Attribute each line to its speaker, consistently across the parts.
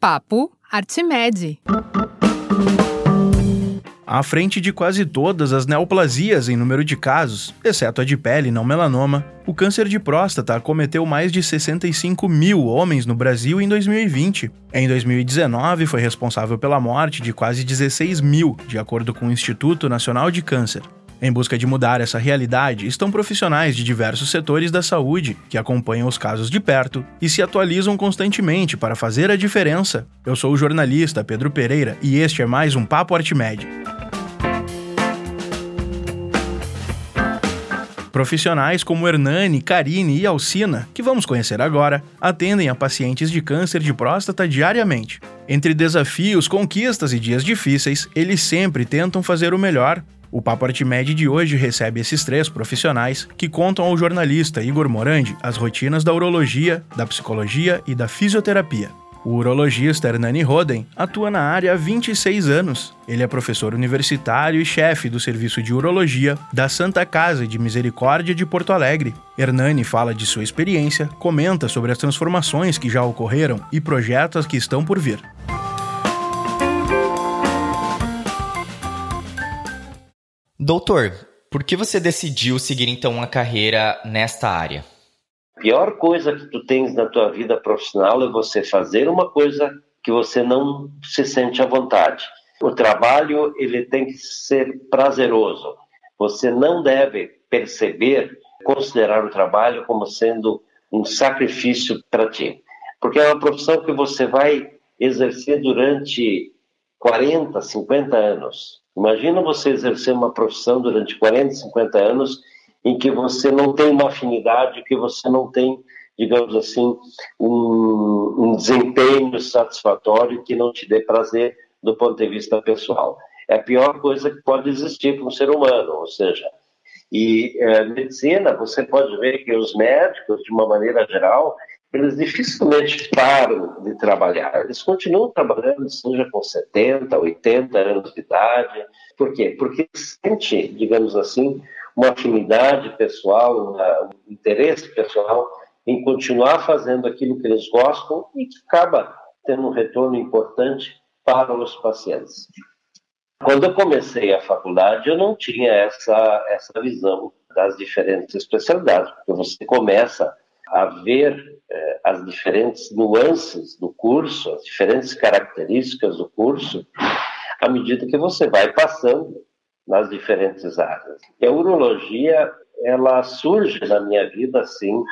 Speaker 1: Papo Artimede.
Speaker 2: À frente de quase todas as neoplasias em número de casos, exceto a de pele não melanoma, o câncer de próstata acometeu mais de 65 mil homens no Brasil em 2020. Em 2019, foi responsável pela morte de quase 16 mil, de acordo com o Instituto Nacional de Câncer. Em busca de mudar essa realidade, estão profissionais de diversos setores da saúde que acompanham os casos de perto e se atualizam constantemente para fazer a diferença. Eu sou o jornalista Pedro Pereira e este é mais um Papo Artimed. Profissionais como Hernani, Karine e Alcina, que vamos conhecer agora, atendem a pacientes de câncer de próstata diariamente. Entre desafios, conquistas e dias difíceis, eles sempre tentam fazer o melhor. O Papo Artimed de hoje recebe esses três profissionais que contam ao jornalista Igor Morandi as rotinas da urologia, da psicologia e da fisioterapia. O urologista Hernani Roden atua na área há 26 anos. Ele é professor universitário e chefe do Serviço de Urologia da Santa Casa de Misericórdia de Porto Alegre. Hernani fala de sua experiência, comenta sobre as transformações que já ocorreram e projetos que estão por vir.
Speaker 3: Doutor, por que você decidiu seguir então uma carreira nesta área?
Speaker 4: pior coisa que tu tens na tua vida profissional é você fazer uma coisa que você não se sente à vontade. O trabalho ele tem que ser prazeroso. Você não deve perceber, considerar o trabalho como sendo um sacrifício para ti, porque é uma profissão que você vai exercer durante 40, 50 anos. Imagina você exercer uma profissão durante 40, 50 anos em que você não tem uma afinidade, que você não tem, digamos assim, um, um desempenho satisfatório que não te dê prazer do ponto de vista pessoal. É a pior coisa que pode existir para um ser humano, ou seja, e é, medicina, você pode ver que os médicos, de uma maneira geral, eles dificilmente param de trabalhar. Eles continuam trabalhando, seja com 70, 80 anos de idade. Por quê? Porque sente, digamos assim, uma afinidade pessoal, um interesse pessoal em continuar fazendo aquilo que eles gostam e que acaba tendo um retorno importante para os pacientes. Quando eu comecei a faculdade, eu não tinha essa, essa visão das diferentes especialidades, porque você começa a ver eh, as diferentes nuances do curso, as diferentes características do curso, à medida que você vai passando nas diferentes áreas. E a urologia, ela surge na minha vida, assim,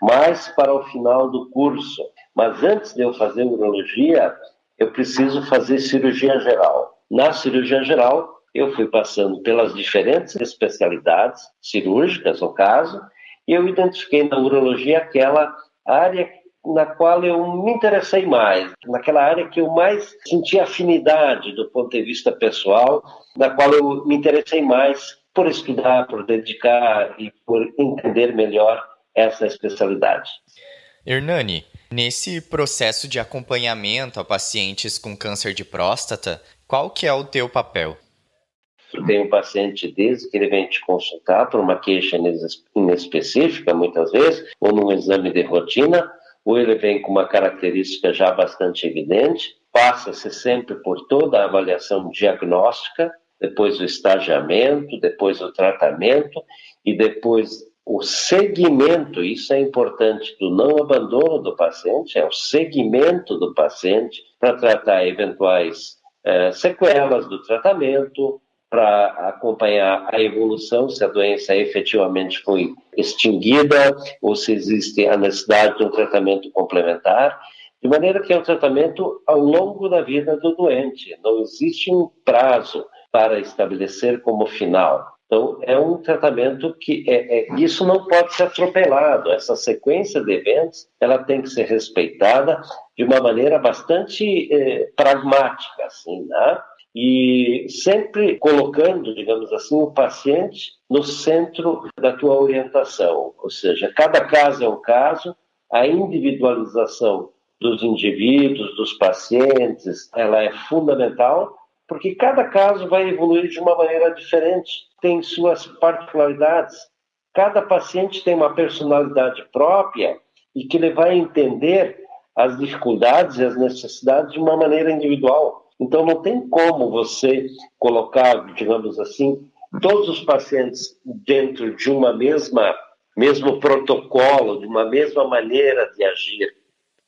Speaker 4: mais para o final do curso. Mas antes de eu fazer urologia, eu preciso fazer cirurgia geral. Na cirurgia geral, eu fui passando pelas diferentes especialidades cirúrgicas, no caso, e eu identifiquei na urologia aquela área na qual eu me interessei mais, naquela área que eu mais senti afinidade do ponto de vista pessoal, na qual eu me interessei mais por estudar, por dedicar e por entender melhor essa especialidade.
Speaker 3: Hernani, nesse processo de acompanhamento a pacientes com câncer de próstata, qual que é o teu papel?
Speaker 4: Tem um paciente desde que ele vem te consultar por uma queixa inespecífica, muitas vezes, ou num exame de rotina, ou ele vem com uma característica já bastante evidente, passa-se sempre por toda a avaliação diagnóstica, depois o estagiamento, depois o tratamento e depois o segmento, isso é importante, do não abandono do paciente, é o segmento do paciente para tratar eventuais eh, sequelas do tratamento, para acompanhar a evolução, se a doença efetivamente foi extinguida ou se existe a necessidade de um tratamento complementar, de maneira que é um tratamento ao longo da vida do doente, não existe um prazo para estabelecer como final. Então, é um tratamento que é, é, isso não pode ser atropelado. Essa sequência de eventos, ela tem que ser respeitada de uma maneira bastante é, pragmática, assim, né? E sempre colocando, digamos assim, o paciente no centro da tua orientação, ou seja, cada caso é um caso, a individualização dos indivíduos, dos pacientes, ela é fundamental, porque cada caso vai evoluir de uma maneira diferente, tem suas particularidades. Cada paciente tem uma personalidade própria e que ele vai entender as dificuldades e as necessidades de uma maneira individual. Então, não tem como você colocar, digamos assim, todos os pacientes dentro de uma mesma mesmo protocolo, de uma mesma maneira de agir.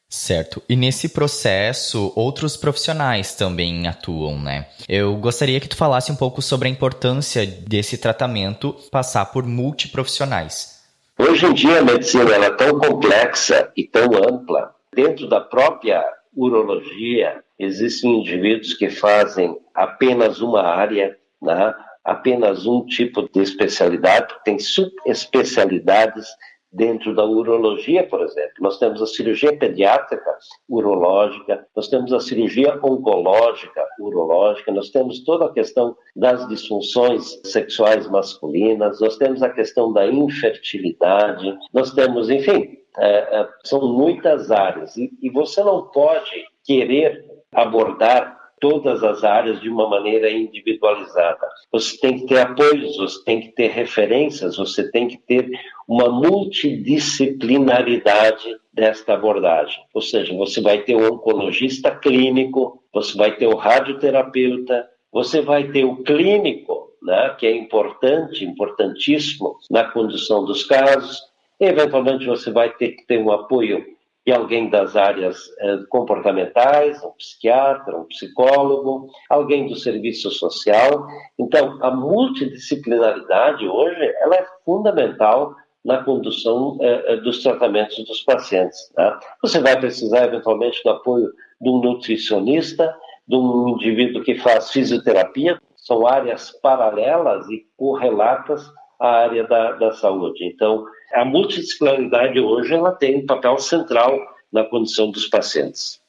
Speaker 3: Certo. E nesse processo, outros profissionais também atuam, né? Eu gostaria que tu falasse um pouco sobre a importância desse tratamento passar por multiprofissionais.
Speaker 4: Hoje em dia a medicina é tão complexa e tão ampla. Dentro da própria urologia, existem indivíduos que fazem apenas uma área, né? apenas um tipo de especialidade, tem subespecialidades dentro da urologia, por exemplo. Nós temos a cirurgia pediátrica urológica, nós temos a cirurgia oncológica urológica, nós temos toda a questão das disfunções sexuais masculinas, nós temos a questão da infertilidade, nós temos, enfim, é, é, são muitas áreas e, e você não pode querer abordar todas as áreas de uma maneira individualizada. Você tem que ter apoios, você tem que ter referências, você tem que ter uma multidisciplinaridade desta abordagem. Ou seja, você vai ter o oncologista clínico, você vai ter o radioterapeuta, você vai ter o clínico, né, que é importante, importantíssimo na condução dos casos. Eventualmente, você vai ter que ter um apoio e alguém das áreas eh, comportamentais, um psiquiatra, um psicólogo, alguém do serviço social. Então, a multidisciplinaridade hoje ela é fundamental na condução eh, eh, dos tratamentos dos pacientes. Tá? Você vai precisar, eventualmente, do apoio de um nutricionista, de um indivíduo que faz fisioterapia, são áreas paralelas e correlatas à área da, da saúde. Então, a multidisciplinaridade hoje ela tem um papel central na condição dos pacientes.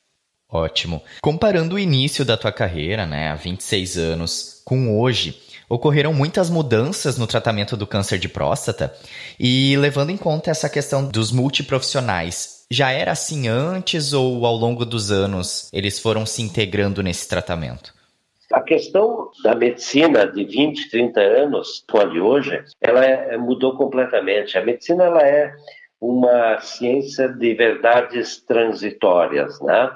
Speaker 3: Ótimo. Comparando o início da tua carreira, né, há 26 anos, com hoje, ocorreram muitas mudanças no tratamento do câncer de próstata e levando em conta essa questão dos multiprofissionais, já era assim antes ou ao longo dos anos eles foram se integrando nesse tratamento?
Speaker 4: A questão da medicina de 20, 30 anos de hoje, ela é, mudou completamente. A medicina ela é uma ciência de verdades transitórias, né?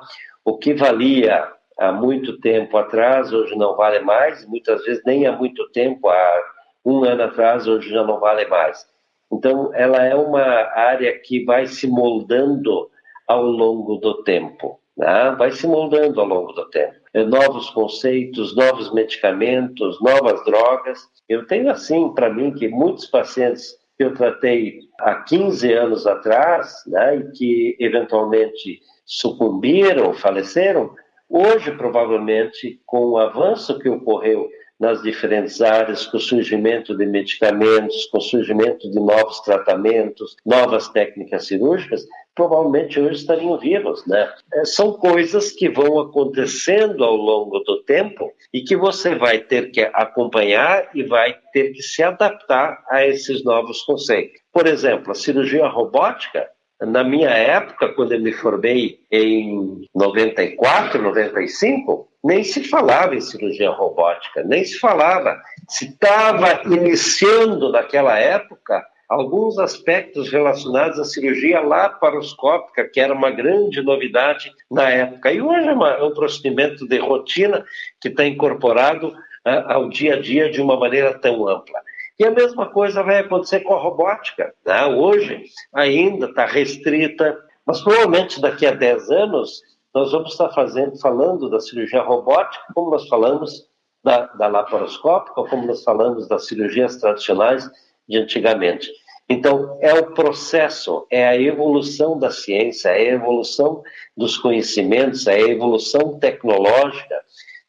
Speaker 4: O que valia há muito tempo atrás, hoje não vale mais, muitas vezes nem há muito tempo, há um ano atrás, hoje já não vale mais. Então, ela é uma área que vai se moldando ao longo do tempo, né? vai se moldando ao longo do tempo. É, novos conceitos, novos medicamentos, novas drogas. Eu tenho assim para mim que muitos pacientes que eu tratei há 15 anos atrás, né, e que eventualmente sucumbiram, faleceram, hoje provavelmente com o avanço que ocorreu nas diferentes áreas, com o surgimento de medicamentos, com o surgimento de novos tratamentos, novas técnicas cirúrgicas, provavelmente hoje estariam vivos, né? É, são coisas que vão acontecendo ao longo do tempo e que você vai ter que acompanhar e vai ter que se adaptar a esses novos conceitos. Por exemplo, a cirurgia robótica, na minha época, quando eu me formei em 94, 95, nem se falava em cirurgia robótica, nem se falava. Se estava iniciando naquela época alguns aspectos relacionados à cirurgia laparoscópica, que era uma grande novidade na época. E hoje é, uma, é um procedimento de rotina que está incorporado uh, ao dia a dia de uma maneira tão ampla. E a mesma coisa vai acontecer com a robótica. Né? Hoje ainda está restrita, mas provavelmente daqui a 10 anos nós vamos estar fazendo, falando da cirurgia robótica, como nós falamos da, da laparoscópica, como nós falamos das cirurgias tradicionais de antigamente. Então, é o processo, é a evolução da ciência, é a evolução dos conhecimentos, é a evolução tecnológica.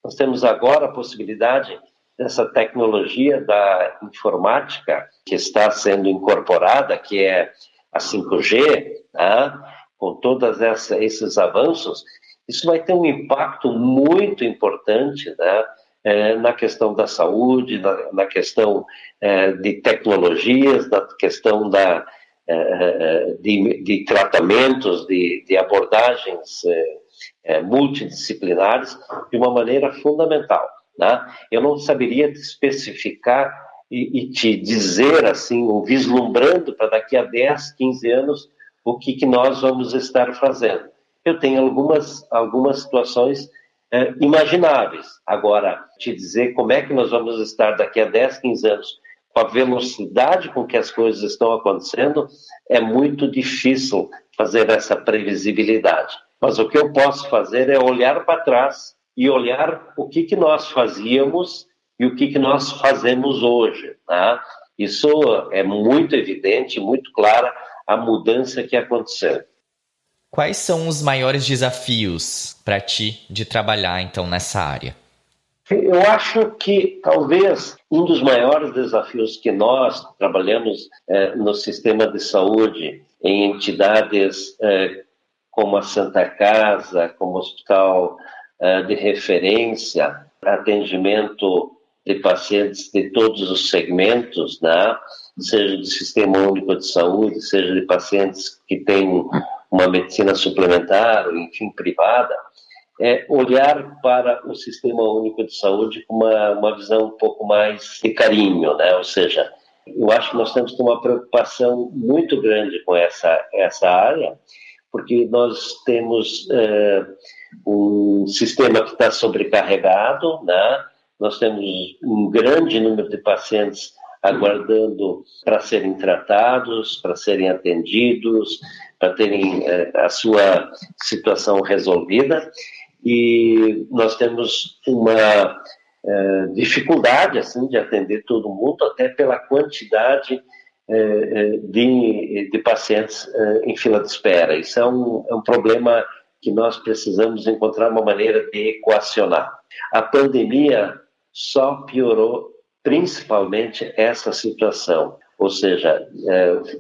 Speaker 4: Nós temos agora a possibilidade dessa tecnologia da informática que está sendo incorporada, que é a 5G, tá? com todos esses avanços, isso vai ter um impacto muito importante né? É, na questão da saúde, na, na questão é, de tecnologias, na questão da, é, é de, de, tratamentos, de, de abordagens é, é, multidisciplinares de uma maneira fundamental. Né? Eu não saberia especificar e, e te dizer assim, ou vislumbrando para daqui a 10, 15 anos, o que, que nós vamos estar fazendo. eu tenho algumas, algumas situações é, imagináveis. Agora, te dizer como é que nós vamos estar daqui a 10, 15 anos, com a velocidade com que as coisas estão acontecendo, é muito difícil fazer essa previsibilidade. Mas o que eu posso fazer é olhar para trás e olhar o que, que nós fazíamos e o que, que nós fazemos hoje. Tá? Isso é muito evidente, muito clara a mudança que aconteceu.
Speaker 3: Quais são os maiores desafios para ti de trabalhar então nessa área?
Speaker 4: Eu acho que talvez um dos maiores desafios que nós trabalhamos é, no sistema de saúde em entidades é, como a Santa Casa, como o Hospital é, de Referência, atendimento de pacientes de todos os segmentos, né? seja do Sistema Único de Saúde, seja de pacientes que têm uma medicina suplementar, enfim, privada, é olhar para o Sistema Único de Saúde com uma, uma visão um pouco mais de carinho, né? Ou seja, eu acho que nós temos que ter uma preocupação muito grande com essa, essa área, porque nós temos é, um sistema que está sobrecarregado, né? Nós temos um grande número de pacientes aguardando para serem tratados, para serem atendidos, para terem é, a sua situação resolvida. E nós temos uma é, dificuldade assim de atender todo mundo, até pela quantidade é, de, de pacientes em fila de espera. Isso é um, é um problema que nós precisamos encontrar uma maneira de equacionar. A pandemia só piorou principalmente essa situação, ou seja,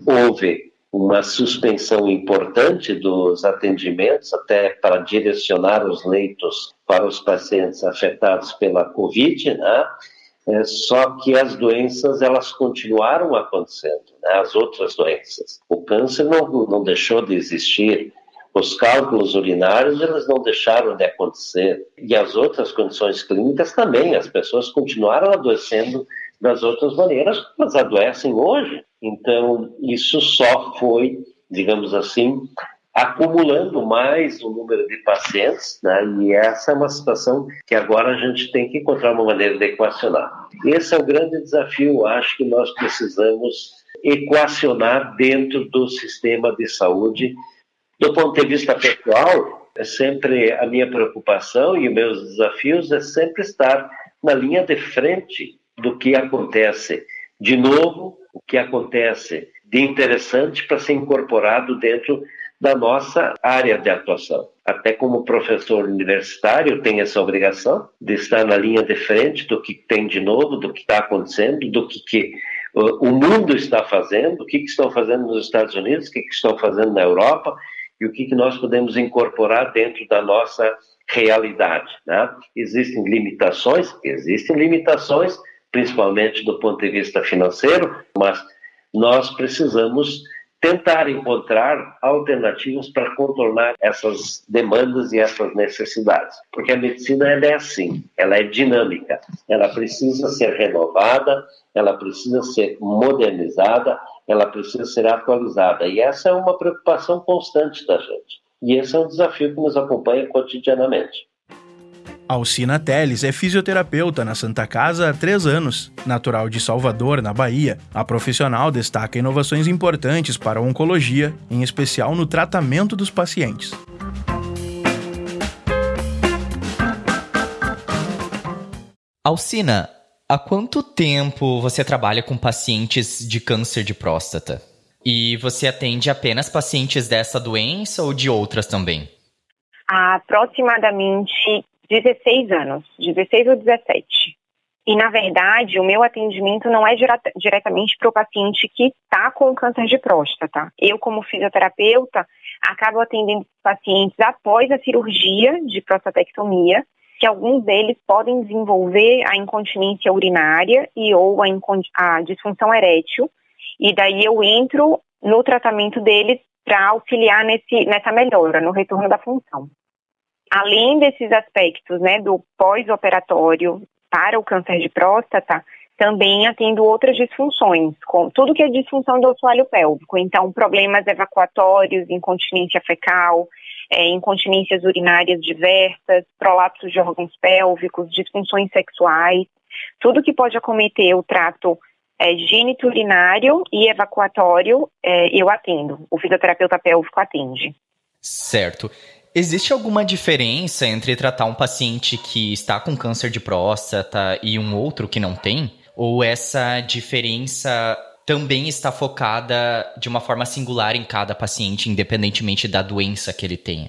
Speaker 4: houve uma suspensão importante dos atendimentos até para direcionar os leitos para os pacientes afetados pela Covid, né? É, só que as doenças elas continuaram acontecendo, né? as outras doenças. O câncer não, não deixou de existir, os cálculos urinários eles não deixaram de acontecer e as outras condições clínicas também. As pessoas continuaram adoecendo das outras maneiras, mas adoecem hoje. Então isso só foi, digamos assim, acumulando mais o número de pacientes, né? e essa é uma situação que agora a gente tem que encontrar uma maneira de equacionar. Esse é o grande desafio, acho que nós precisamos equacionar dentro do sistema de saúde do ponto de vista pessoal, é sempre a minha preocupação e meus desafios é sempre estar na linha de frente do que acontece. De novo, o que acontece de interessante para ser incorporado dentro da nossa área de atuação. Até como professor universitário, tem essa obrigação de estar na linha de frente do que tem de novo, do que está acontecendo, do que, que o mundo está fazendo, o que, que estão fazendo nos Estados Unidos, o que, que estão fazendo na Europa, e o que, que nós podemos incorporar dentro da nossa realidade. Né? Existem limitações, existem limitações, principalmente do ponto de vista financeiro, mas nós precisamos tentar encontrar alternativas para contornar essas demandas e essas necessidades. Porque a medicina é assim, ela é dinâmica, ela precisa ser renovada, ela precisa ser modernizada, ela precisa ser atualizada. E essa é uma preocupação constante da gente. E esse é um desafio que nos acompanha cotidianamente.
Speaker 2: Alcina Teles é fisioterapeuta na Santa Casa há três anos. Natural de Salvador, na Bahia, a profissional destaca inovações importantes para a oncologia, em especial no tratamento dos pacientes.
Speaker 3: Alcina, Há quanto tempo você trabalha com pacientes de câncer de próstata? E você atende apenas pacientes dessa doença ou de outras também?
Speaker 5: Há aproximadamente 16 anos, 16 ou 17. E, na verdade, o meu atendimento não é direta, diretamente para o paciente que está com câncer de próstata. Eu, como fisioterapeuta, acabo atendendo pacientes após a cirurgia de prostatectomia que alguns deles podem desenvolver a incontinência urinária e ou a, a disfunção erétil, e daí eu entro no tratamento deles para auxiliar nesse, nessa melhora, no retorno da função. Além desses aspectos, né, do pós-operatório para o câncer de próstata, também atendo outras disfunções, com tudo que é disfunção do assoalho pélvico. Então, problemas evacuatórios, incontinência fecal, é, incontinências urinárias diversas, prolapsos de órgãos pélvicos, disfunções sexuais, tudo que pode acometer o trato é, urinário e evacuatório, é, eu atendo. O fisioterapeuta pélvico atende.
Speaker 3: Certo. Existe alguma diferença entre tratar um paciente que está com câncer de próstata e um outro que não tem? Ou essa diferença também está focada de uma forma singular em cada paciente, independentemente da doença que ele tenha?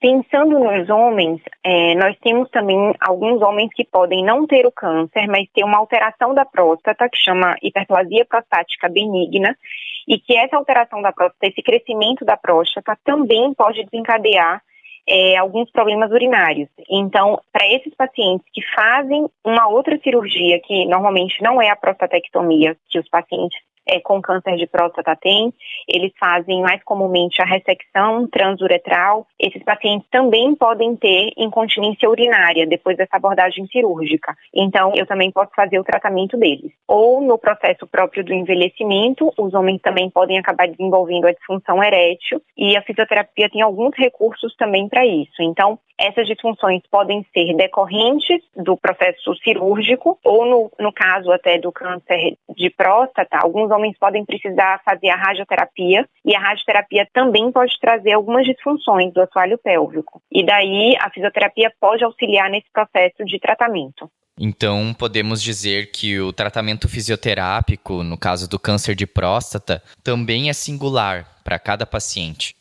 Speaker 5: Pensando nos homens, é, nós temos também alguns homens que podem não ter o câncer, mas ter uma alteração da próstata, que chama hiperplasia prostática benigna, e que essa alteração da próstata, esse crescimento da próstata, também pode desencadear é, alguns problemas urinários. Então, para esses pacientes que fazem uma outra cirurgia, que normalmente não é a prostatectomia, que os pacientes é, com câncer de próstata têm, eles fazem mais comumente a ressecção transuretral. Esses pacientes também podem ter incontinência urinária depois dessa abordagem cirúrgica. Então, eu também posso fazer o tratamento deles. Ou no processo próprio do envelhecimento, os homens também podem acabar desenvolvendo a disfunção erétil e a fisioterapia tem alguns recursos também para isso. Então, essas disfunções podem ser decorrentes do processo cirúrgico ou, no, no caso até do câncer de próstata, alguns homens podem precisar fazer a radioterapia e a radioterapia também pode trazer algumas disfunções do assoalho pélvico. E daí a fisioterapia pode auxiliar nesse processo de tratamento.
Speaker 3: Então, podemos dizer que o tratamento fisioterápico, no caso do câncer de próstata, também é singular para cada paciente.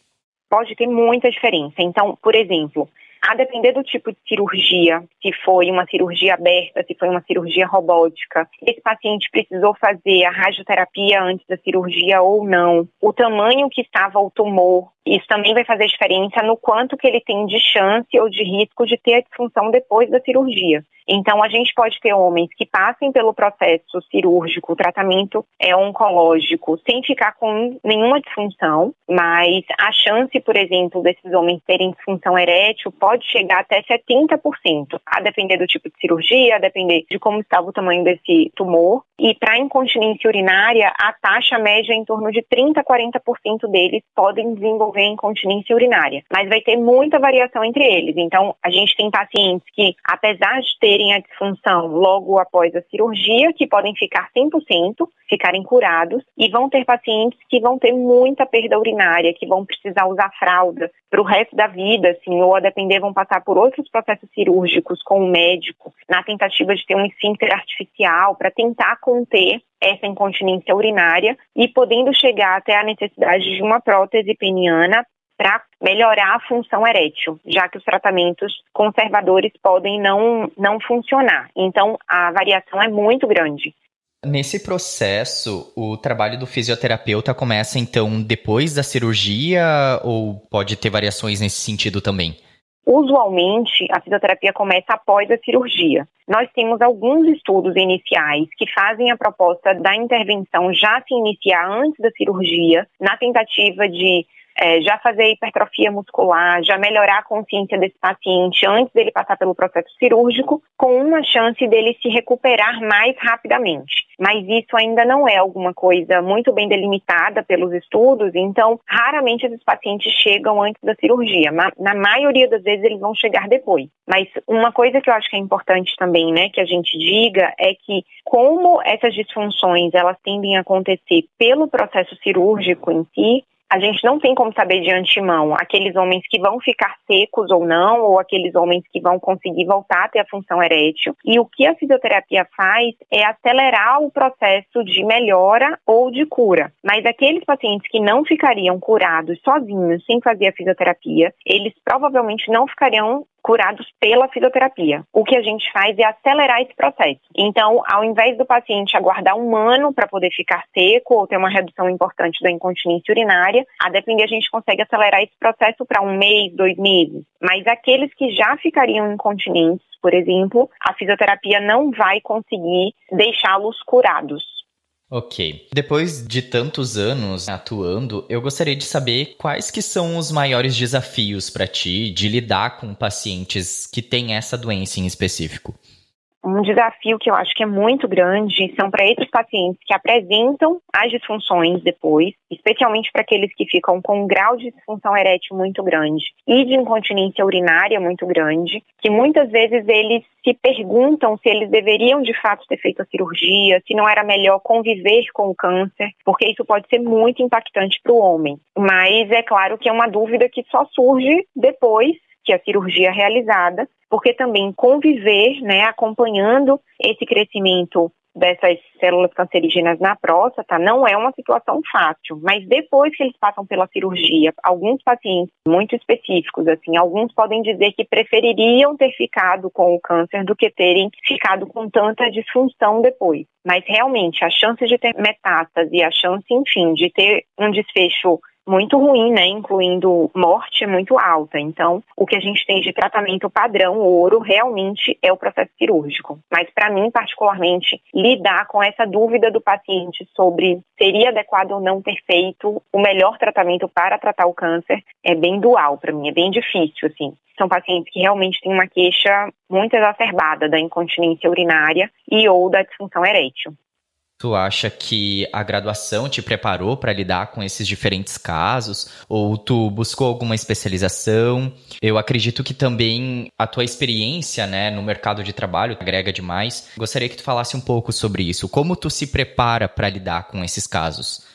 Speaker 5: Pode ter muita diferença. Então, por exemplo, a depender do tipo de cirurgia, se foi uma cirurgia aberta, se foi uma cirurgia robótica, esse paciente precisou fazer a radioterapia antes da cirurgia ou não, o tamanho que estava o tumor, isso também vai fazer diferença no quanto que ele tem de chance ou de risco de ter a disfunção depois da cirurgia. Então, a gente pode ter homens que passem pelo processo cirúrgico, tratamento é oncológico, sem ficar com nenhuma disfunção, mas a chance, por exemplo, desses homens terem disfunção erétil pode chegar até 70%, a depender do tipo de cirurgia, a depender de como estava o tamanho desse tumor. E para incontinência urinária, a taxa média é em torno de 30% a 40% deles podem desenvolver incontinência urinária. Mas vai ter muita variação entre eles. Então, a gente tem pacientes que, apesar de terem a disfunção logo após a cirurgia, que podem ficar 100%, ficarem curados, e vão ter pacientes que vão ter muita perda urinária, que vão precisar usar fralda para o resto da vida, assim, ou a depender vão passar por outros processos cirúrgicos com o médico, na tentativa de ter um esfíncter artificial para tentar conter essa incontinência urinária e podendo chegar até a necessidade de uma prótese peniana para melhorar a função erétil, já que os tratamentos conservadores podem não, não funcionar. Então, a variação é muito grande.
Speaker 3: Nesse processo, o trabalho do fisioterapeuta começa então depois da cirurgia ou pode ter variações nesse sentido também?
Speaker 5: Usualmente, a fisioterapia começa após a cirurgia. Nós temos alguns estudos iniciais que fazem a proposta da intervenção já se iniciar antes da cirurgia, na tentativa de é, já fazer hipertrofia muscular, já melhorar a consciência desse paciente antes dele passar pelo processo cirúrgico, com uma chance dele se recuperar mais rapidamente. Mas isso ainda não é alguma coisa muito bem delimitada pelos estudos, então raramente esses pacientes chegam antes da cirurgia. Na maioria das vezes eles vão chegar depois. Mas uma coisa que eu acho que é importante também, né, que a gente diga é que como essas disfunções elas tendem a acontecer pelo processo cirúrgico em si, a gente não tem como saber de antemão aqueles homens que vão ficar secos ou não, ou aqueles homens que vão conseguir voltar a ter a função erétil. E o que a fisioterapia faz é acelerar o processo de melhora ou de cura. Mas aqueles pacientes que não ficariam curados sozinhos, sem fazer a fisioterapia, eles provavelmente não ficariam curados pela fisioterapia. O que a gente faz é acelerar esse processo. Então, ao invés do paciente aguardar um ano para poder ficar seco ou ter uma redução importante da incontinência urinária, a depender a gente consegue acelerar esse processo para um mês, dois meses. Mas aqueles que já ficariam incontinentes, por exemplo, a fisioterapia não vai conseguir deixá-los curados.
Speaker 3: Ok. Depois de tantos anos atuando, eu gostaria de saber quais que são os maiores desafios para ti de lidar com pacientes que têm essa doença em específico.
Speaker 5: Um desafio que eu acho que é muito grande são para esses pacientes que apresentam as disfunções depois, especialmente para aqueles que ficam com um grau de disfunção erétil muito grande e de incontinência urinária muito grande, que muitas vezes eles se perguntam se eles deveriam de fato ter feito a cirurgia, se não era melhor conviver com o câncer, porque isso pode ser muito impactante para o homem. Mas é claro que é uma dúvida que só surge depois que a cirurgia é realizada, porque também conviver, né, acompanhando esse crescimento dessas células cancerígenas na próstata não é uma situação fácil, mas depois que eles passam pela cirurgia, alguns pacientes muito específicos, assim, alguns podem dizer que prefeririam ter ficado com o câncer do que terem ficado com tanta disfunção depois. Mas realmente a chance de ter metástase a chance, enfim, de ter um desfecho muito ruim, né, incluindo morte, é muito alta. Então, o que a gente tem de tratamento padrão ouro realmente é o processo cirúrgico. Mas para mim, particularmente, lidar com essa dúvida do paciente sobre seria adequado ou não ter feito o melhor tratamento para tratar o câncer é bem dual para mim, é bem difícil, assim. São pacientes que realmente têm uma queixa muito exacerbada da incontinência urinária e ou da disfunção erétil.
Speaker 3: Tu acha que a graduação te preparou para lidar com esses diferentes casos? Ou tu buscou alguma especialização? Eu acredito que também a tua experiência né, no mercado de trabalho agrega demais. Gostaria que tu falasse um pouco sobre isso. Como tu se prepara para lidar com esses casos?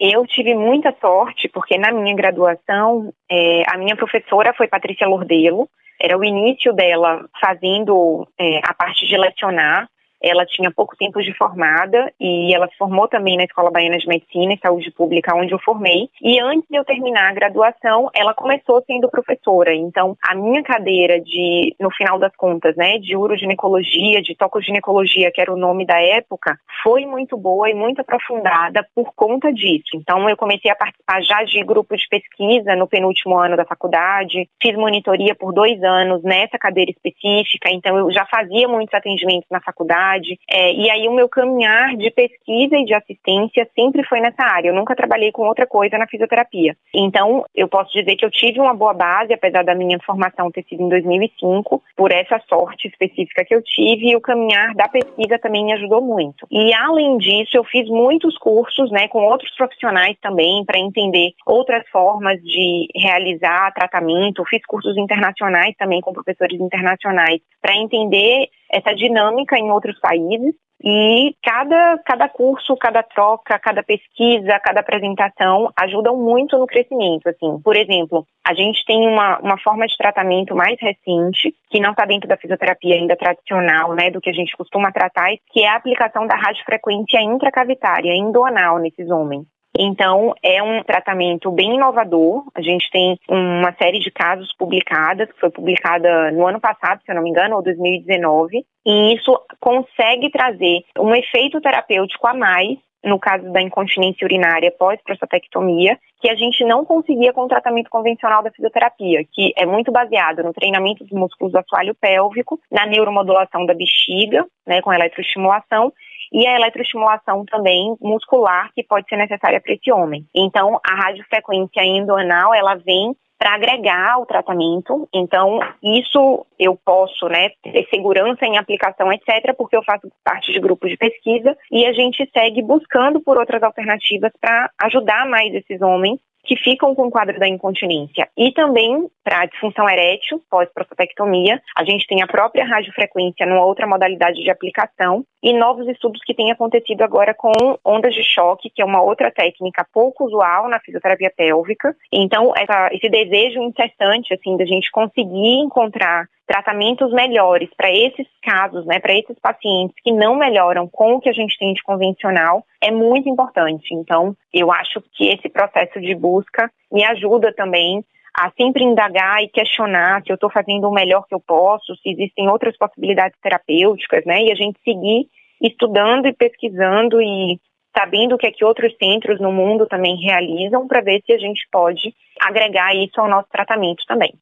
Speaker 5: Eu tive muita sorte, porque na minha graduação, é, a minha professora foi Patrícia Lordelo, era o início dela fazendo é, a parte de lecionar ela tinha pouco tempo de formada e ela se formou também na Escola Baiana de Medicina e Saúde Pública, onde eu formei. E antes de eu terminar a graduação, ela começou sendo professora. Então, a minha cadeira de, no final das contas, né, de uroginecologia, de tocoginecologia, que era o nome da época, foi muito boa e muito aprofundada por conta disso. Então, eu comecei a participar já de grupo de pesquisa no penúltimo ano da faculdade, fiz monitoria por dois anos nessa cadeira específica, então eu já fazia muitos atendimentos na faculdade É, e aí o meu caminhar de pesquisa e de assistência sempre foi nessa área. Eu nunca trabalhei com outra coisa na fisioterapia. Então, eu posso dizer que eu tive uma boa base, apesar da minha formação ter sido em 2005, por essa sorte específica que eu tive, e o caminhar da pesquisa também me ajudou muito. E além disso, eu fiz muitos cursos, né, com outros profissionais também, para entender outras formas de realizar tratamento. Fiz cursos internacionais também com professores internacionais para entender essa dinâmica em outros países e cada, cada curso, cada troca, cada pesquisa, cada apresentação ajudam muito no crescimento. Assim, por exemplo, a gente tem uma, uma forma de tratamento mais recente, que não está dentro da fisioterapia ainda tradicional, né, do que a gente costuma tratar, que é a aplicação da radiofrequência intracavitária, endoanal, nesses homens. Então, é um tratamento bem inovador. A gente tem uma série de casos publicadas, que foi publicada no ano passado, se eu não me engano, ou 2019, e isso consegue trazer um efeito terapêutico a mais no caso da incontinência urinária pós-prostatectomia, que a gente não conseguia com o tratamento convencional da fisioterapia, que é muito baseado no treinamento dos músculos do assoalho pélvico, na neuromodulação da bexiga, né, com eletroestimulação, e a eletroestimulação também muscular que pode ser necessária para esse homem. Então, a radiofrequência endoanal, ela vem para agregar o tratamento. Então, isso eu posso, né, ter segurança em aplicação, etc., porque eu faço parte de grupos de pesquisa e a gente segue buscando por outras alternativas para ajudar mais esses homens que ficam com o quadro da incontinência. E também para a disfunção erétil, pós-prostatectomia, a gente tem a própria radiofrequência numa outra modalidade de aplicação e novos estudos que têm acontecido agora com ondas de choque, que é uma outra técnica pouco usual na fisioterapia pélvica. Então, essa, esse desejo incessante, assim, da gente conseguir encontrar tratamentos melhores para esses casos, né, para esses pacientes que não melhoram com o que a gente tem de convencional, é muito importante. Então, eu acho que esse processo de busca me ajuda também a sempre indagar e questionar se eu estou fazendo o melhor que eu posso, se existem outras possibilidades terapêuticas, né? E a gente seguir estudando e pesquisando e sabendo o que é que outros centros no mundo também realizam para ver se a gente pode agregar isso ao nosso tratamento também.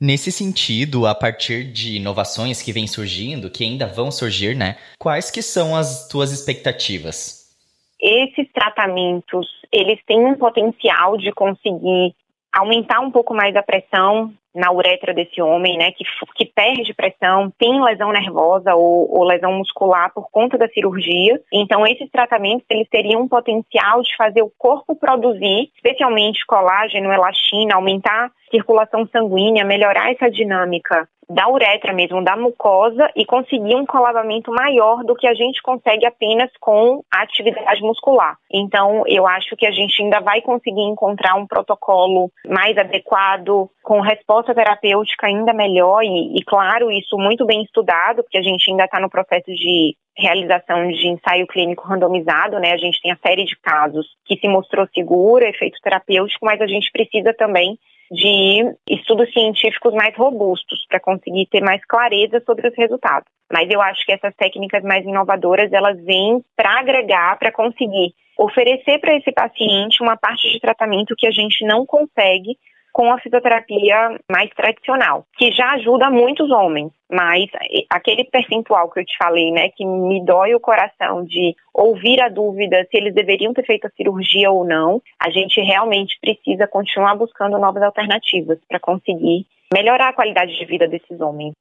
Speaker 3: Nesse sentido, a partir de inovações que vêm surgindo, que ainda vão surgir, né? Quais que são as tuas expectativas?
Speaker 5: Esses tratamentos, eles têm um potencial de conseguir aumentar um pouco mais a pressão na uretra desse homem, né, que, que perde pressão, tem lesão nervosa ou, ou, lesão muscular por conta da cirurgia. Então, esses tratamentos, eles teriam um potencial de fazer o corpo produzir, especialmente colágeno, elastina, aumentar circulação sanguínea, melhorar essa dinâmica da uretra mesmo, da mucosa e conseguir um colabamento maior do que a gente consegue apenas com a atividade muscular. Então, eu acho que a gente ainda vai conseguir encontrar um protocolo mais adequado, com resposta terapêutica ainda melhor e, e claro, isso muito bem estudado, porque a gente ainda está no processo de realização de ensaio clínico randomizado, né? A gente tem a série de casos que se mostrou segura, efeito terapêutico, mas a gente precisa também de estudos científicos mais robustos para conseguir ter mais clareza sobre os resultados. Mas eu acho que essas técnicas mais inovadoras elas vêm para agregar, para conseguir oferecer para esse paciente uma parte de tratamento que a gente não consegue com a fisioterapia mais tradicional, que já ajuda muitos homens, mas aquele percentual que eu te falei, né, que me dói o coração de ouvir a dúvida se eles deveriam ter feito a cirurgia ou não, a gente realmente precisa continuar buscando novas alternativas para conseguir melhorar a qualidade de vida desses homens.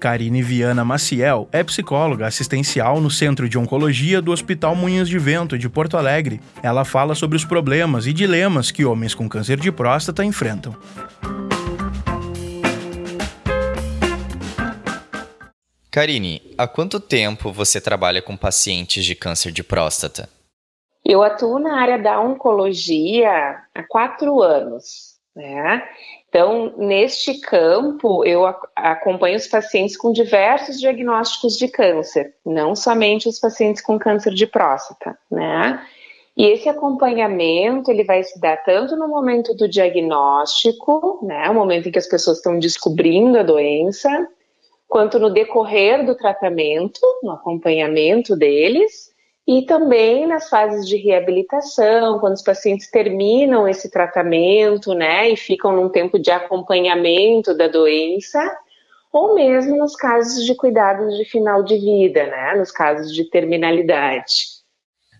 Speaker 2: Karine Viana Maciel é psicóloga assistencial no Centro de Oncologia do Hospital Moinhos de Vento de Porto Alegre. Ela fala sobre os problemas e dilemas que homens com câncer de próstata enfrentam.
Speaker 3: Karine, há quanto tempo você trabalha com pacientes de câncer de próstata?
Speaker 6: Eu atuo na área da oncologia há quatro anos. Né? Então, neste campo, eu acompanho os pacientes com diversos diagnósticos de câncer, não somente os pacientes com câncer de próstata, né? E esse acompanhamento, ele vai se dar tanto no momento do diagnóstico, né, o momento em que as pessoas estão descobrindo a doença, quanto no decorrer do tratamento, no acompanhamento deles, e também nas fases de reabilitação, quando os pacientes terminam esse tratamento, né, e ficam num tempo de acompanhamento da doença, ou mesmo nos casos de cuidados de final de vida, né, nos casos de terminalidade.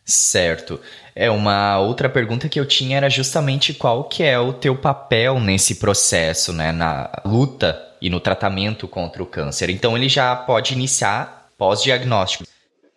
Speaker 3: Certo. É uma outra pergunta que eu tinha era justamente qual que é o teu papel nesse processo, né, na luta e no tratamento contra o câncer. Então ele já pode iniciar pós-diagnóstico.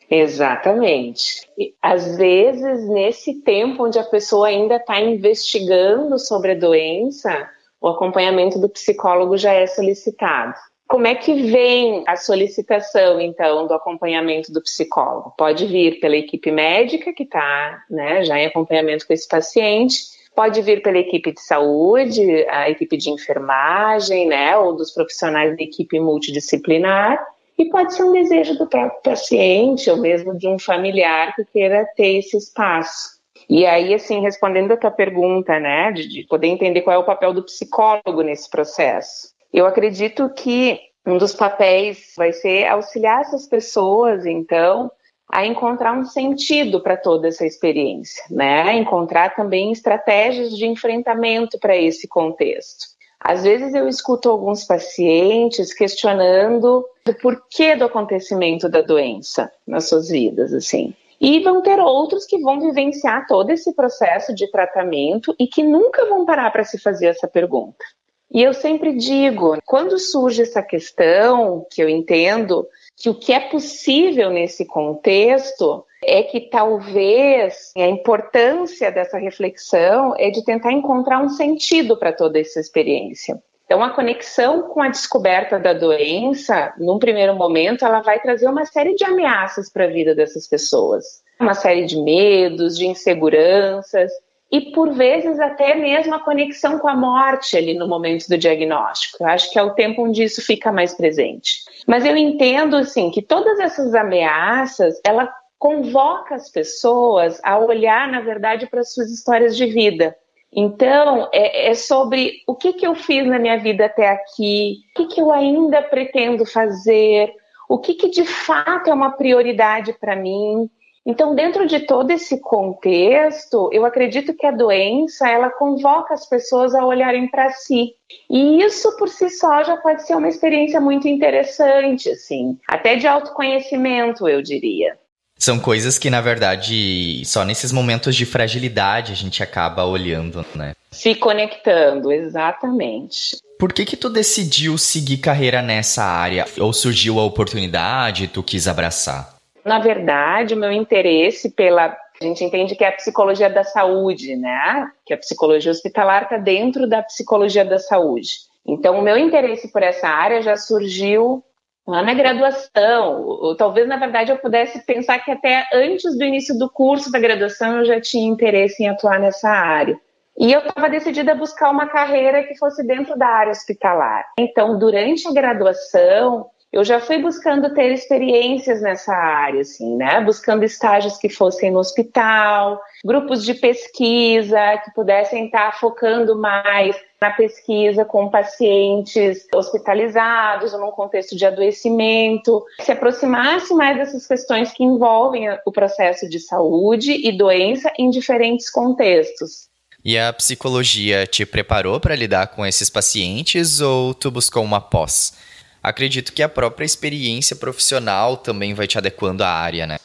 Speaker 6: Exatamente. E, às vezes, nesse tempo onde a pessoa ainda está investigando sobre a doença, o acompanhamento do psicólogo já é solicitado. Como é que vem a solicitação, então, do acompanhamento do psicólogo? Pode vir pela equipe médica, que está né, já em acompanhamento com esse paciente, pode vir pela equipe de saúde, a equipe de enfermagem, né, ou dos profissionais da equipe multidisciplinar, e pode ser um desejo do próprio paciente ou mesmo de um familiar que queira ter esse espaço. E aí, assim, respondendo a tua pergunta, né, de, de poder entender qual é o papel do psicólogo nesse processo, eu acredito que um dos papéis vai ser auxiliar essas pessoas, então, a encontrar um sentido para toda essa experiência, né? Encontrar também estratégias de enfrentamento para esse contexto. Às vezes eu escuto alguns pacientes questionando o porquê do acontecimento da doença nas suas vidas, assim. E vão ter outros que vão vivenciar todo esse processo de tratamento e que nunca vão parar para se fazer essa pergunta. E eu sempre digo, quando surge essa questão, que eu entendo que o que é possível nesse contexto é que talvez a importância dessa reflexão é de tentar encontrar um sentido para toda essa experiência. Então, a conexão com a descoberta da doença, num primeiro momento, ela vai trazer uma série de ameaças para a vida dessas pessoas. Uma série de medos, de inseguranças, e por vezes até mesmo a conexão com a morte ali no momento do diagnóstico. Eu acho que é o tempo onde isso fica mais presente. Mas eu entendo assim que todas essas ameaças, ela convoca as pessoas a olhar, na verdade, para suas histórias de vida. Então, é, é, sobre o que, que eu fiz na minha vida até aqui, o que, que eu ainda pretendo fazer, o que, que de fato é uma prioridade para mim. Então, dentro de todo esse contexto, eu acredito que a doença ela convoca as pessoas a olharem para si. E isso por si só já pode ser uma experiência muito interessante, assim, até de autoconhecimento, eu diria.
Speaker 3: São coisas que, na verdade, só nesses momentos de fragilidade a gente acaba olhando, né?
Speaker 6: Se conectando, exatamente.
Speaker 3: Por que que tu decidiu seguir carreira nessa área? Ou surgiu a oportunidade e tu quis abraçar?
Speaker 6: Na verdade, o meu interesse pela a gente entende que é a psicologia da saúde, né? Que a psicologia hospitalar está dentro da psicologia da saúde. Então, o meu interesse por essa área já surgiu lá na graduação. Ou, talvez, na verdade, eu pudesse pensar que até antes do início do curso da graduação eu já tinha interesse em atuar nessa área. E eu estava decidida a buscar uma carreira que fosse dentro da área hospitalar. Então, durante a graduação, eu já fui buscando ter experiências nessa área, assim, né? Buscando estágios que fossem no hospital, grupos de pesquisa que pudessem estar focando mais na pesquisa com pacientes hospitalizados ou num contexto de adoecimento, se aproximasse mais dessas questões que envolvem o processo de saúde e doença em diferentes contextos.
Speaker 3: E a psicologia te preparou para lidar com esses pacientes ou tu buscou uma pós? Acredito que a própria experiência profissional também vai te adequando à área, né?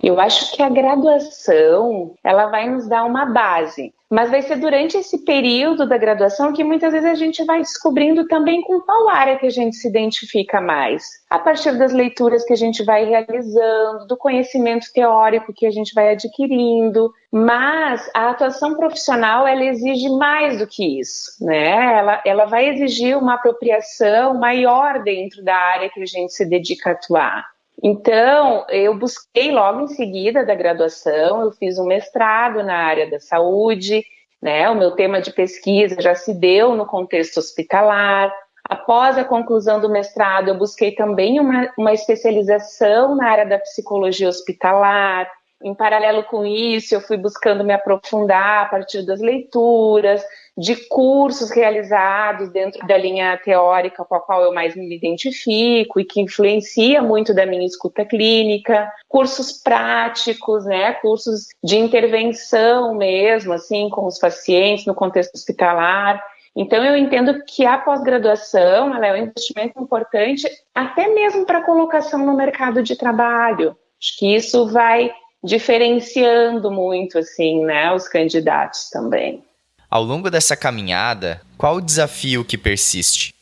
Speaker 6: Eu acho que a graduação, ela vai nos dar uma base, mas vai ser durante esse período da graduação que muitas vezes a gente vai descobrindo também com qual área que a gente se identifica mais. A partir das leituras que a gente vai realizando, do conhecimento teórico que a gente vai adquirindo, mas a atuação profissional ela exige mais do que isso, né? Ela, ela vai exigir uma apropriação maior dentro da área que a gente se dedica a atuar. Então, eu busquei logo em seguida da graduação, eu fiz um mestrado na área da saúde, né? O meu tema de pesquisa já se deu no contexto hospitalar. Após a conclusão do mestrado, eu busquei também uma, uma especialização na área da psicologia hospitalar. Em paralelo com isso, eu fui buscando me aprofundar a partir das leituras, de cursos realizados dentro da linha teórica com a qual eu mais me identifico e que influencia muito da minha escuta clínica, cursos práticos, né, cursos de intervenção mesmo, assim, com os pacientes no contexto hospitalar. Então, eu entendo que a pós-graduação é um investimento importante, até mesmo para colocação no mercado de trabalho. Acho que isso vai diferenciando muito, assim, né, os candidatos também.
Speaker 3: Ao longo dessa caminhada, qual o desafio que persiste?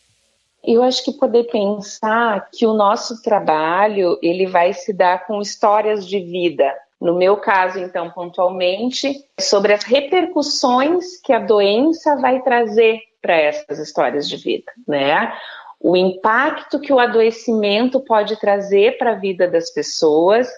Speaker 6: Eu acho que poder pensar que o nosso trabalho ele vai se dar com histórias de vida. No meu caso, então, pontualmente, sobre as repercussões que a doença vai trazer para essas histórias de vida, né? O impacto que o adoecimento pode trazer para a vida das pessoas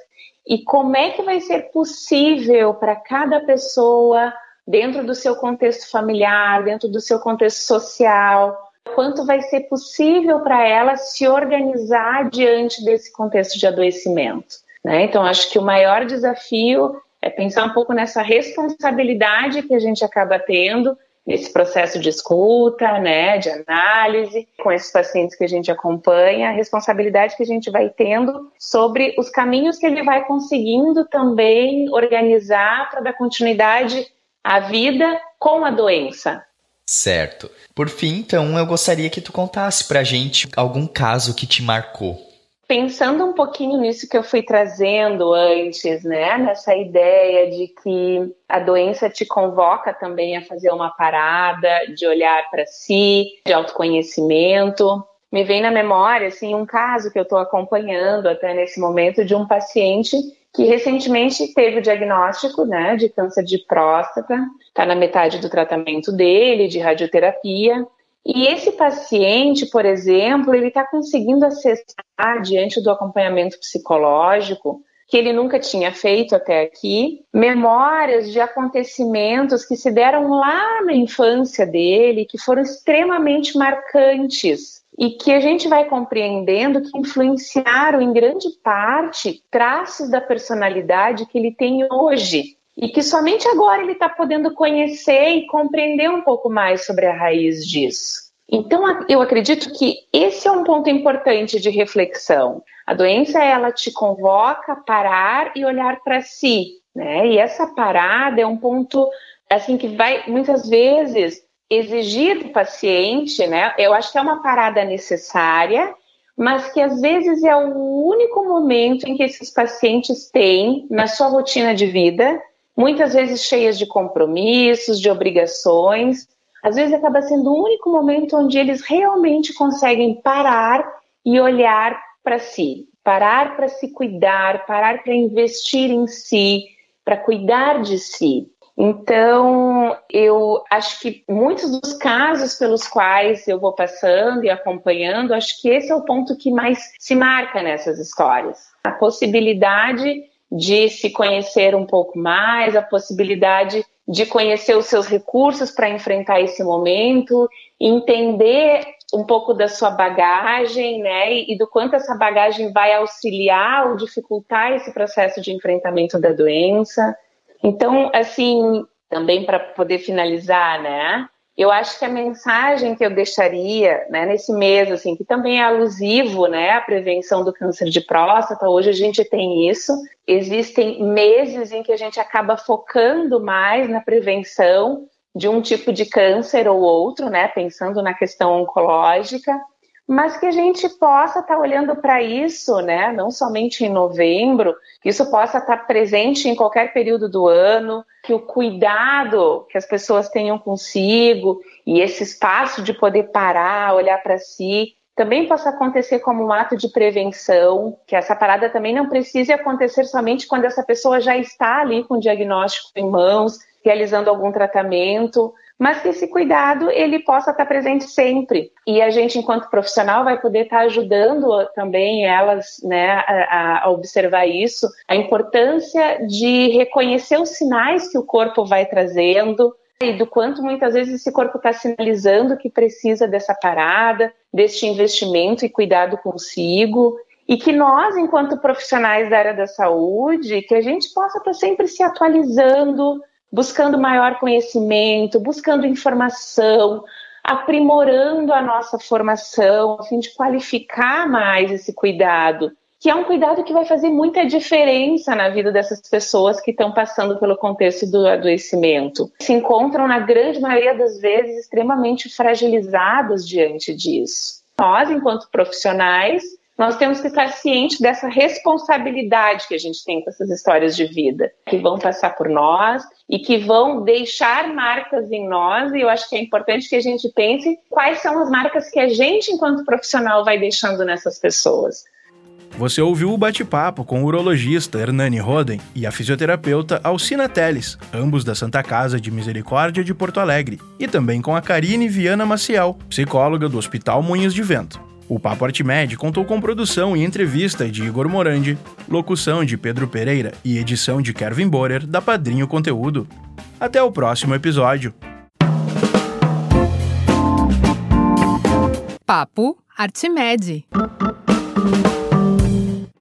Speaker 6: e como é que vai ser possível para cada pessoa dentro do seu contexto familiar, dentro do seu contexto social, quanto vai ser possível para ela se organizar diante desse contexto de adoecimento. Né? Então, acho que o maior desafio é pensar um pouco nessa responsabilidade que a gente acaba tendo nesse processo de escuta, né, de análise com esses pacientes que a gente acompanha, a responsabilidade que a gente vai tendo sobre os caminhos que ele vai conseguindo também organizar para dar continuidade a vida com a doença.
Speaker 3: Certo. Por fim, então, eu gostaria que tu contasse pra gente algum caso que te marcou.
Speaker 6: Pensando um pouquinho nisso que eu fui trazendo antes, né, nessa ideia de que a doença te convoca também a fazer uma parada, de olhar para si, de autoconhecimento. Me vem na memória assim um caso que eu estou acompanhando até nesse momento de um paciente que recentemente teve o diagnóstico né, de câncer de próstata, está na metade do tratamento dele, de radioterapia. E esse paciente, por exemplo, ele está conseguindo acessar, diante do acompanhamento psicológico, que ele nunca tinha feito até aqui, memórias de acontecimentos que se deram lá na infância dele, que foram extremamente marcantes e que a gente vai compreendendo que influenciaram em grande parte traços da personalidade que ele tem hoje e que somente agora ele está podendo conhecer e compreender um pouco mais sobre a raiz disso. Então, eu acredito que esse é um ponto importante de reflexão. A doença, ela te convoca a parar e olhar para si, né? E essa parada é um ponto, assim, que vai, muitas vezes, exigir do paciente, né? Eu acho que é uma parada necessária, mas que às vezes é o único momento em que esses pacientes têm na sua rotina de vida, muitas vezes cheias de compromissos, de obrigações, às vezes acaba sendo o único momento onde eles realmente conseguem parar e olhar para si, parar para se cuidar, parar para investir em si, para cuidar de si. Então, eu acho que muitos dos casos pelos quais eu vou passando e acompanhando, acho que esse é o ponto que mais se marca nessas histórias. A possibilidade de se conhecer um pouco mais, a possibilidade de conhecer os seus recursos para enfrentar esse momento, entender um pouco da sua bagagem, né, e do quanto essa bagagem vai auxiliar ou dificultar esse processo de enfrentamento da doença. Então, assim, também para poder finalizar, né, eu acho que a mensagem que eu deixaria né, nesse mês, assim, que também é alusivo né, à prevenção do câncer de próstata, hoje a gente tem isso. Existem meses em que a gente acaba focando mais na prevenção de um tipo de câncer ou outro, né, pensando na questão oncológica mas que a gente possa estar tá olhando para isso, né, não somente em novembro, que isso possa estar tá presente em qualquer período do ano, que o cuidado que as pessoas tenham consigo e esse espaço de poder parar, olhar para si, também possa acontecer como um ato de prevenção, que essa parada também não precise acontecer somente quando essa pessoa já está ali com o diagnóstico em mãos, realizando algum tratamento, mas que esse cuidado ele possa estar presente sempre. E a gente, enquanto profissional, vai poder estar ajudando também elas né, a, a observar isso, a importância de reconhecer os sinais que o corpo vai trazendo, e do quanto muitas vezes esse corpo está sinalizando que precisa dessa parada, deste investimento e cuidado consigo, e que nós, enquanto profissionais da área da saúde, que a gente possa estar sempre se atualizando, buscando maior conhecimento, buscando informação, aprimorando a nossa formação, a fim de qualificar mais esse cuidado, que é um cuidado que vai fazer muita diferença na vida dessas pessoas que estão passando pelo contexto do adoecimento. Se encontram, na grande maioria das vezes, extremamente fragilizadas diante disso. Nós, enquanto profissionais, nós temos que estar cientes dessa responsabilidade que a gente tem com essas histórias de vida, que vão passar por nós e que vão deixar marcas em nós. E eu acho que é importante que a gente pense quais são as marcas que a gente, enquanto profissional, vai deixando nessas pessoas.
Speaker 2: Você ouviu o bate-papo com o urologista Hernani Roden e a fisioterapeuta Alcina Teles, ambos da Santa Casa de Misericórdia de Porto Alegre, e também com a Karine Viana Maciel, psicóloga do Hospital Moinhos de Vento. O Papo Artimed contou com produção e entrevista de Igor Morandi, locução de Pedro Pereira e edição de Kevin Borer, da Padrinho Conteúdo. Até o próximo episódio.
Speaker 1: Papo Artimed.